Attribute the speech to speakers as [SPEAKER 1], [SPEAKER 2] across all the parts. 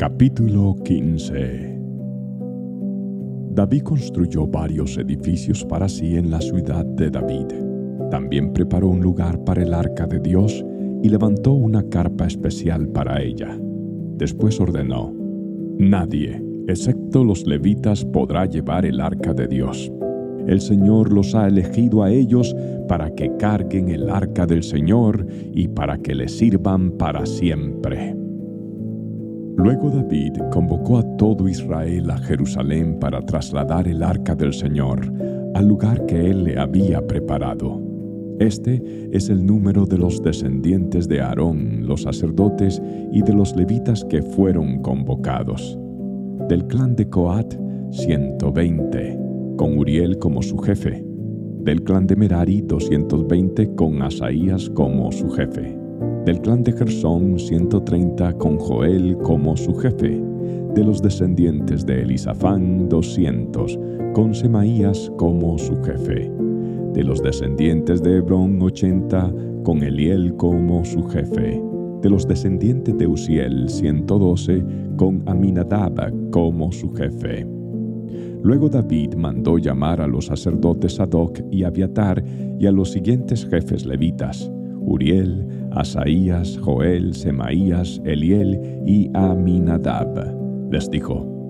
[SPEAKER 1] Capítulo 15 David construyó varios edificios para sí en la ciudad de David. También preparó un lugar para el arca de Dios y levantó una carpa especial para ella. Después ordenó, Nadie, excepto los levitas, podrá llevar el arca de Dios. El Señor los ha elegido a ellos para que carguen el arca del Señor y para que le sirvan para siempre. Luego David convocó a todo Israel a Jerusalén para trasladar el arca del Señor al lugar que él le había preparado. Este es el número de los descendientes de Aarón, los sacerdotes y de los levitas que fueron convocados. Del clan de Coat, 120, con Uriel como su jefe. Del clan de Merari, 220, con Asaías como su jefe. Del clan de Gersón, 130, con Joel como su jefe. De los descendientes de Elisafán, 200, con Semaías como su jefe de los descendientes de Hebrón 80, con Eliel como su jefe, de los descendientes de Uziel 112, con Aminadab como su jefe. Luego David mandó llamar a los sacerdotes Sadoc y Abiatar y a los siguientes jefes levitas, Uriel, Asaías, Joel, Semaías, Eliel y Aminadab. Les dijo,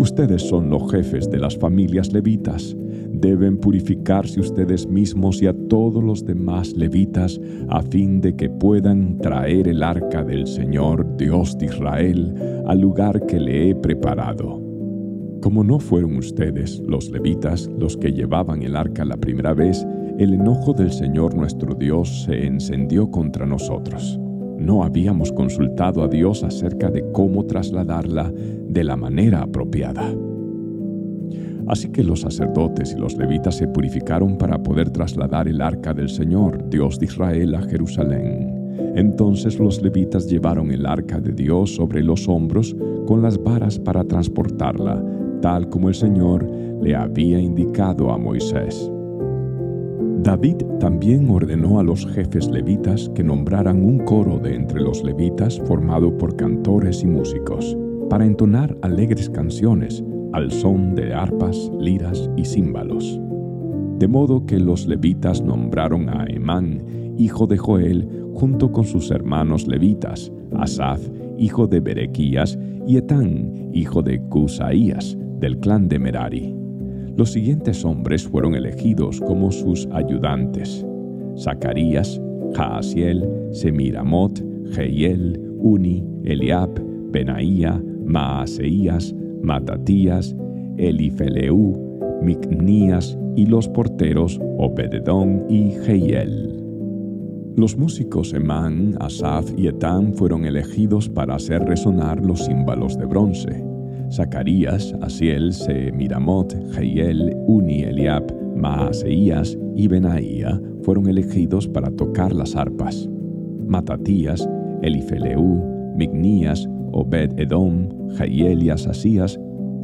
[SPEAKER 1] Ustedes son los jefes de las familias levitas. Deben purificarse ustedes mismos y a todos los demás levitas a fin de que puedan traer el arca del Señor Dios de Israel al lugar que le he preparado. Como no fueron ustedes, los levitas, los que llevaban el arca la primera vez, el enojo del Señor nuestro Dios se encendió contra nosotros no habíamos consultado a Dios acerca de cómo trasladarla de la manera apropiada. Así que los sacerdotes y los levitas se purificaron para poder trasladar el arca del Señor, Dios de Israel, a Jerusalén. Entonces los levitas llevaron el arca de Dios sobre los hombros con las varas para transportarla, tal como el Señor le había indicado a Moisés. David también ordenó a los jefes levitas que nombraran un coro de entre los levitas formado por cantores y músicos, para entonar alegres canciones al son de arpas, liras y címbalos. De modo que los levitas nombraron a Emán, hijo de Joel, junto con sus hermanos levitas, Asaf, hijo de Berequías, y Etán, hijo de Cusaías, del clan de Merari. Los siguientes hombres fueron elegidos como sus ayudantes: Zacarías, Jaasiel, Semiramot, Jehiel, Uni, Eliab, Benaía, Maaseías, Matatías, Elifeleu, Micnías y los porteros Obededón y Jehiel. Los músicos Emán, Asaf y Etán fueron elegidos para hacer resonar los címbalos de bronce. Zacarías, Asiel, Semiramot, Jehiel, Uni, Eliab, Maaseías y Benaía fueron elegidos para tocar las arpas. Matatías, Elifeleu, Mignías, Obed Edom, Jehiel y Asasías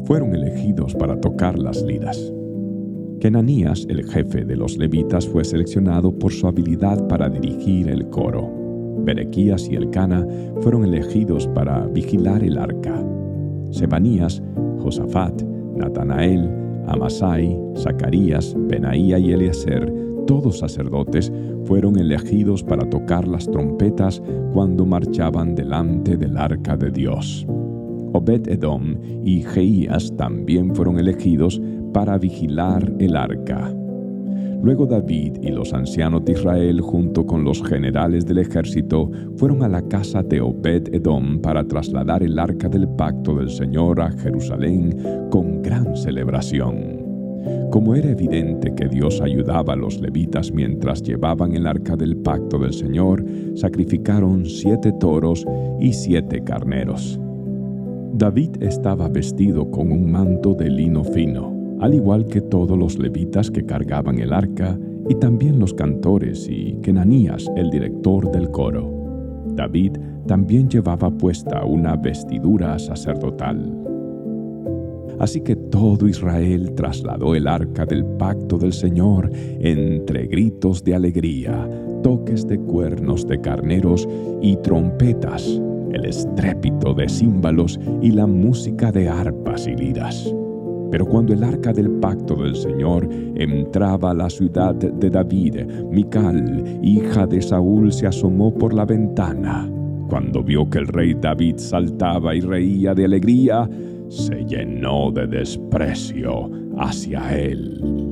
[SPEAKER 1] fueron elegidos para tocar las liras. Kenanías, el jefe de los levitas, fue seleccionado por su habilidad para dirigir el coro. Berequías y Elcana fueron elegidos para vigilar el arca. Sebanías, Josafat, Natanael, Amasai, Zacarías, Benaía y Eliezer, todos sacerdotes, fueron elegidos para tocar las trompetas cuando marchaban delante del arca de Dios. Obed Edom y Jeías también fueron elegidos para vigilar el arca. Luego David y los ancianos de Israel junto con los generales del ejército fueron a la casa de Obed Edom para trasladar el arca del pacto del Señor a Jerusalén con gran celebración. Como era evidente que Dios ayudaba a los levitas mientras llevaban el arca del pacto del Señor, sacrificaron siete toros y siete carneros. David estaba vestido con un manto de lino fino al igual que todos los levitas que cargaban el arca, y también los cantores y Kenanías, el director del coro. David también llevaba puesta una vestidura sacerdotal. Así que todo Israel trasladó el arca del pacto del Señor entre gritos de alegría, toques de cuernos de carneros y trompetas el estrépito de címbalos y la música de arpas y liras. Pero cuando el arca del pacto del Señor entraba a la ciudad de David, Mical, hija de Saúl, se asomó por la ventana. Cuando vio que el rey David saltaba y reía de alegría, se llenó de desprecio hacia él.